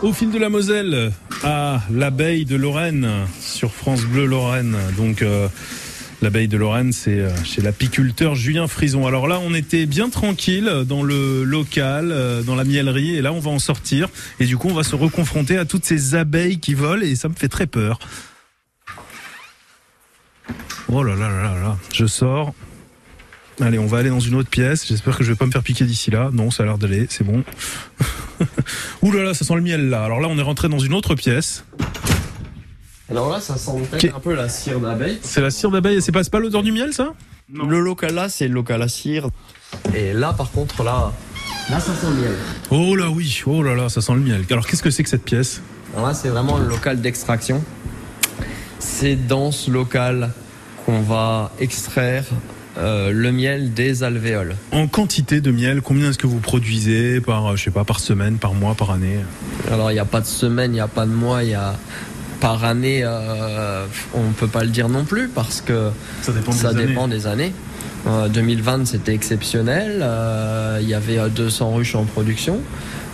Au fil de la Moselle, à l'abeille de Lorraine, sur France Bleu Lorraine. Donc, euh, l'abeille de Lorraine, c'est euh, chez l'apiculteur Julien Frison. Alors là, on était bien tranquille dans le local, euh, dans la miellerie, et là, on va en sortir. Et du coup, on va se reconfronter à toutes ces abeilles qui volent, et ça me fait très peur. Oh là là là là là, je sors. Allez, on va aller dans une autre pièce. J'espère que je vais pas me faire piquer d'ici là. Non, ça a l'air d'aller, c'est bon. Ouh là là, ça sent le miel là. Alors là, on est rentré dans une autre pièce. Alors là, ça sent peut-être un peu la cire d'abeille. C'est la cire d'abeille. C'est pas, c'est pas l'odeur du miel, ça Le local là, c'est le local à cire. Et là, par contre, là, là, ça sent le miel. Oh là oui, oh là là, ça sent le miel. Alors qu'est-ce que c'est que cette pièce Alors là, c'est vraiment le local d'extraction. C'est dans ce local qu'on va extraire euh, le miel des alvéoles. En quantité de miel, combien est-ce que vous produisez par, euh, je sais pas, par semaine, par mois, par année Alors il n'y a pas de semaine, il n'y a pas de mois, il y a par année, euh, on peut pas le dire non plus parce que ça dépend, ça des, dépend années. des années. Euh, 2020 c'était exceptionnel, il y avait euh, 200 ruches en production.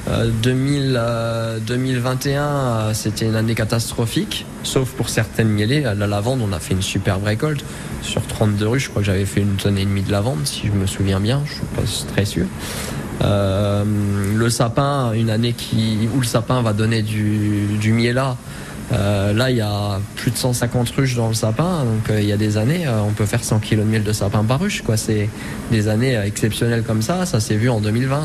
Euh, 2000, euh, 2021 euh, c'était une année catastrophique, sauf pour certaines mielées. La lavande on a fait une superbe récolte. Sur 32 ruches, je crois que j'avais fait une tonne et demie de lavande si je me souviens bien, je suis pas très sûr. Euh, le sapin, une année qui, où le sapin va donner du, du. Euh, là, il y a plus de 150 ruches dans le sapin, donc euh, il y a des années, euh, on peut faire 100 kg de miel de sapin par ruche. Quoi. C'est des années exceptionnelles comme ça, ça s'est vu en 2020.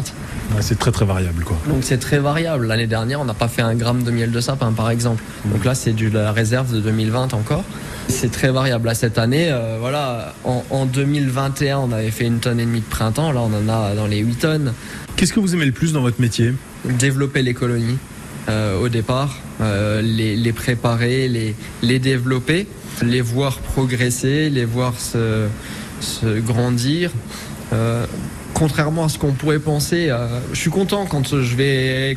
Ouais, c'est très très variable quoi. Donc c'est très variable. L'année dernière, on n'a pas fait un gramme de miel de sapin, par exemple. Donc là, c'est de la réserve de 2020 encore. C'est très variable. Là, cette année, voilà, en, en 2021, on avait fait une tonne et demie de printemps. Là, on en a dans les 8 tonnes. Qu'est-ce que vous aimez le plus dans votre métier? Développer les colonies au départ, euh, les, préparer, les, développer, les voir progresser, les voir se, se grandir. Contrairement à ce qu'on pourrait penser, euh, je suis content quand je vais,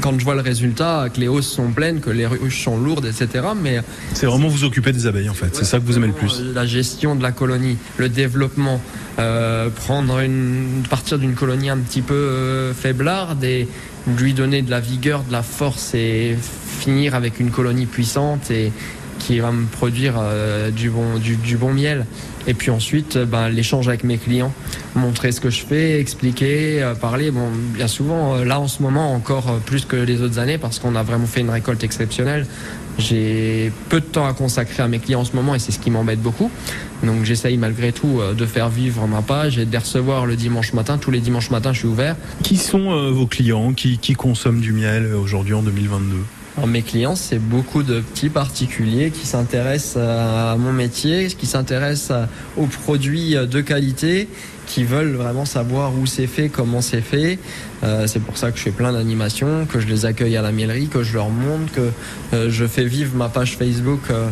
quand je vois le résultat, que les hausses sont pleines, que les ruches sont lourdes, etc. Mais C'est vraiment vous occuper des abeilles en fait, c'est ça que vous aimez le plus. la gestion de la colonie, le développement, euh, prendre une partir d'une colonie un petit peu euh, faiblarde et lui donner de la vigueur, de la force et finir avec une colonie puissante et qui va me produire euh, du bon du, du bon miel. Et puis ensuite, euh, ben, l'échange avec mes clients, montrer ce que je fais, expliquer, euh, parler. Bon, bien souvent, euh, là en ce moment encore plus que les autres années parce qu'on a vraiment fait une récolte exceptionnelle. J'ai peu de temps à consacrer à mes clients en ce moment et c'est ce qui m'embête beaucoup. Donc j'essaye malgré tout de faire vivre ma page et de les recevoir le dimanche matin. Tous les dimanches matins, je suis ouvert. Qui sont vos clients? Qui, consomment du miel aujourd'hui en 2022 Alors, mes clients, c'est beaucoup de petits particuliers qui s'intéressent à mon métier, qui s'intéressent aux produits de qualité, qui veulent vraiment savoir où c'est fait, comment c'est fait. Euh, c'est pour ça que je fais plein d'animations, que je les accueille à la miellerie, que je leur montre, que euh, je fais vivre ma page Facebook euh,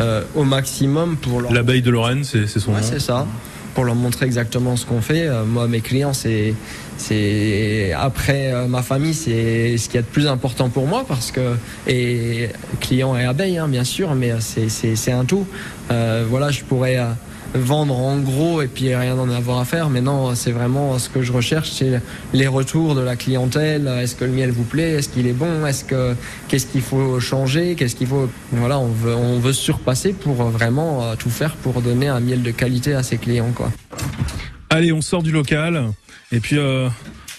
euh, au maximum pour leur L'abeille de Lorraine, c'est c'est son Ouais, nom. c'est ça. Pour leur montrer exactement ce qu'on fait. Euh, moi, mes clients, c'est, c'est après euh, ma famille, c'est ce qui est de plus important pour moi parce que et clients et abeilles, hein, bien sûr, mais c'est, un tout. Euh, voilà, je pourrais vendre en gros et puis rien en avoir à faire, mais non, c'est vraiment ce que je recherche, c'est les retours de la clientèle. Est-ce que le miel vous plaît? Est-ce qu'il est bon? Est-ce que qu'est-ce qu'il faut changer? Qu'est-ce qu'il faut Voilà, on veut on veut se surpasser pour vraiment euh, tout faire pour donner un miel de qualité à ses clients, quoi. Allez, on sort du local. Et puis, euh,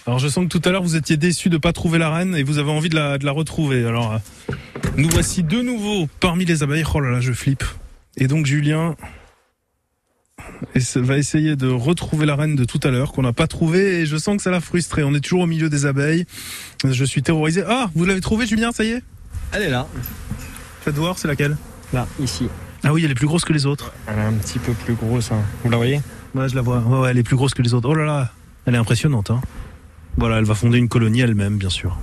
alors je sens que tout à l'heure vous étiez déçu de pas trouver la reine et vous avez envie de la, de la retrouver. Alors, euh, nous voici de nouveau parmi les abeilles. Oh là là, je flippe. Et donc Julien va essayer de retrouver la reine de tout à l'heure qu'on n'a pas trouvée et je sens que ça l'a frustré. On est toujours au milieu des abeilles. Je suis terrorisé. Ah, vous l'avez trouvée Julien, ça y est? Elle est là, Faites voir, c'est laquelle? Là, ici. Ah oui, elle est plus grosse que les autres. Elle est un petit peu plus grosse, hein. vous la voyez? Ouais, je la vois. Ouais, ouais, elle est plus grosse que les autres. Oh là là, elle est impressionnante. Hein. Voilà, elle va fonder une colonie elle-même, bien sûr.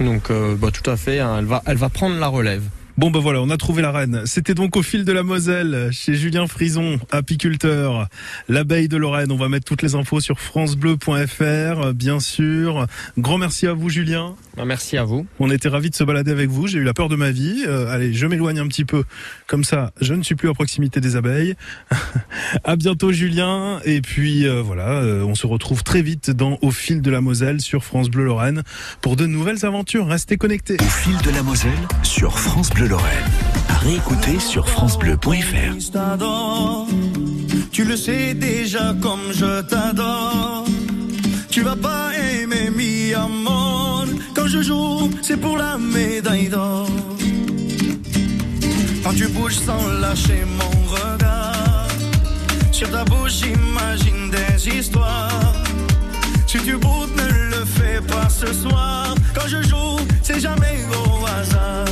Donc, euh, bah, tout à fait, hein, elle, va, elle va prendre la relève. Bon ben voilà, on a trouvé la reine. C'était donc au fil de la Moselle, chez Julien Frison, apiculteur, l'abeille de Lorraine. On va mettre toutes les infos sur francebleu.fr, bien sûr. Grand merci à vous Julien. Bah, merci à vous. On était ravis de se balader avec vous. J'ai eu la peur de ma vie. Euh, allez, je m'éloigne un petit peu. Comme ça, je ne suis plus à proximité des abeilles. à bientôt Julien. Et puis euh, voilà, euh, on se retrouve très vite dans Au fil de la Moselle sur France Bleu Lorraine pour de nouvelles aventures. Restez connectés. Au fil de la Moselle sur France Bleu Lorraine. À réécouter sur francebleu.fr. Tu le sais déjà comme je t'adore. Tu vas pas aimer mi amor. Quand je joue, c'est pour la médaille d'or. Quand tu bouges sans lâcher mon regard. Sur ta bouche, j'imagine des histoires. Si tu boutes, ne le fais pas ce soir. Quand je joue. C'est jamais au hasard.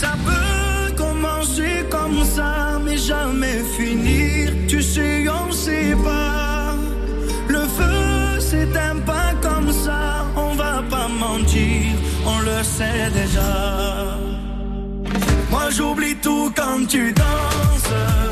Ça peut commencer comme ça, mais jamais finir. Tu sais, on sait pas. Le feu s'éteint pas comme ça. On va pas mentir, on le sait déjà. Moi j'oublie tout quand tu danses.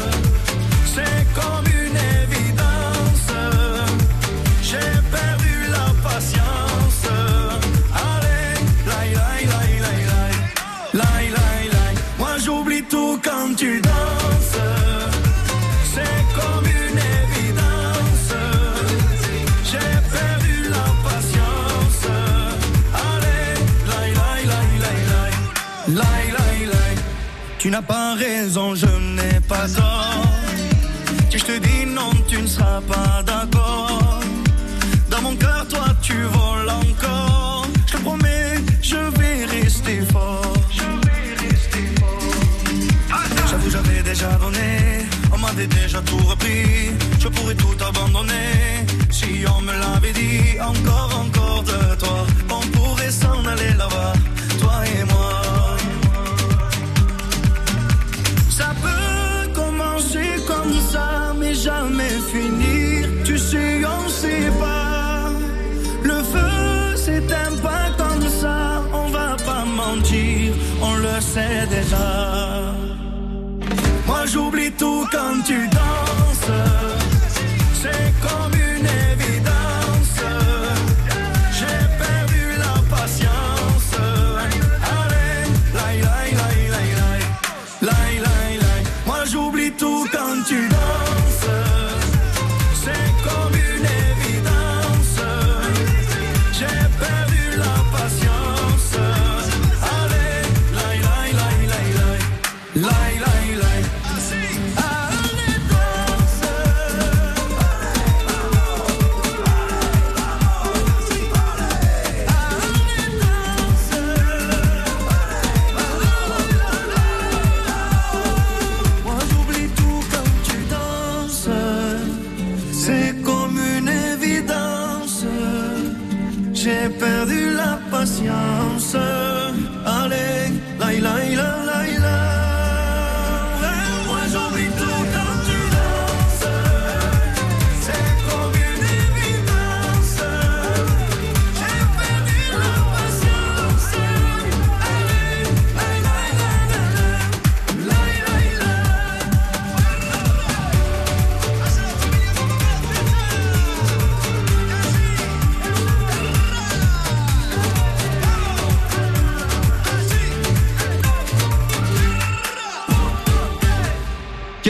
Tu n'as pas raison, je n'ai pas tort. Si je te dis non, tu ne seras pas d'accord. Dans mon cœur, toi, tu voles encore. Je te promets, je vais rester fort. J'avoue, j'avais déjà donné. On m'avait déjà tout repris. Je pourrais tout abandonner. Si on me l'avait dit, encore, encore de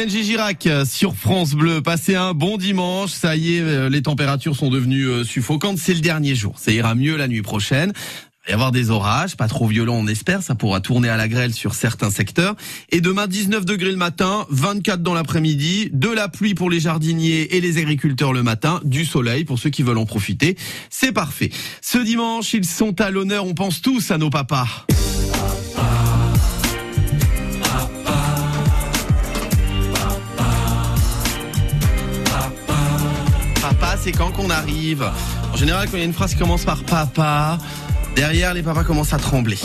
Kenji Girac euh, sur France Bleu. Passez un bon dimanche. Ça y est, euh, les températures sont devenues euh, suffocantes. C'est le dernier jour. Ça ira mieux la nuit prochaine. Il va y avoir des orages, pas trop violents on espère, ça pourra tourner à la grêle sur certains secteurs. Et demain 19 degrés le matin, 24 dans l'après-midi, de la pluie pour les jardiniers et les agriculteurs le matin, du soleil pour ceux qui veulent en profiter. C'est parfait. Ce dimanche, ils sont à l'honneur, on pense tous à nos papas. C'est quand qu'on arrive. En général, quand il y a une phrase qui commence par papa, derrière, les papas commencent à trembler.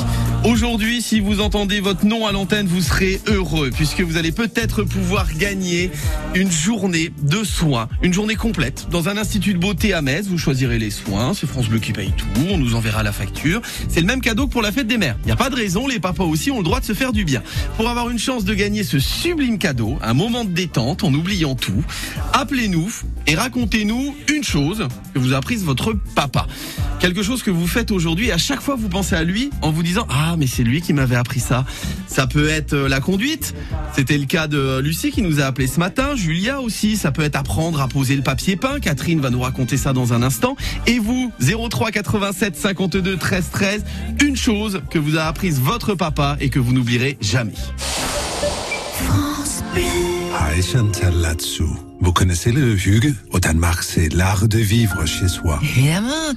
Aujourd'hui, si vous entendez votre nom à l'antenne, vous serez heureux, puisque vous allez peut-être pouvoir gagner une journée de soins, une journée complète, dans un institut de beauté à Metz. Vous choisirez les soins, c'est France Bleu qui paye tout, on nous enverra la facture. C'est le même cadeau que pour la fête des mères. Il n'y a pas de raison, les papas aussi ont le droit de se faire du bien. Pour avoir une chance de gagner ce sublime cadeau, un moment de détente en oubliant tout, appelez-nous et racontez-nous une chose que vous a apprise votre papa. Quelque chose que vous faites aujourd'hui à chaque fois vous pensez à lui en vous disant ah mais c'est lui qui m'avait appris ça. Ça peut être euh, la conduite. C'était le cas de Lucie qui nous a appelé ce matin. Julia aussi. Ça peut être apprendre à poser le papier peint. Catherine va nous raconter ça dans un instant. Et vous 03 87 52 13 13. Une chose que vous a apprise votre papa et que vous n'oublierez jamais. Chantal là-dessous. Vous connaissez le Hugues? Au Danemark, c'est l'art de vivre chez soi. Évidemment,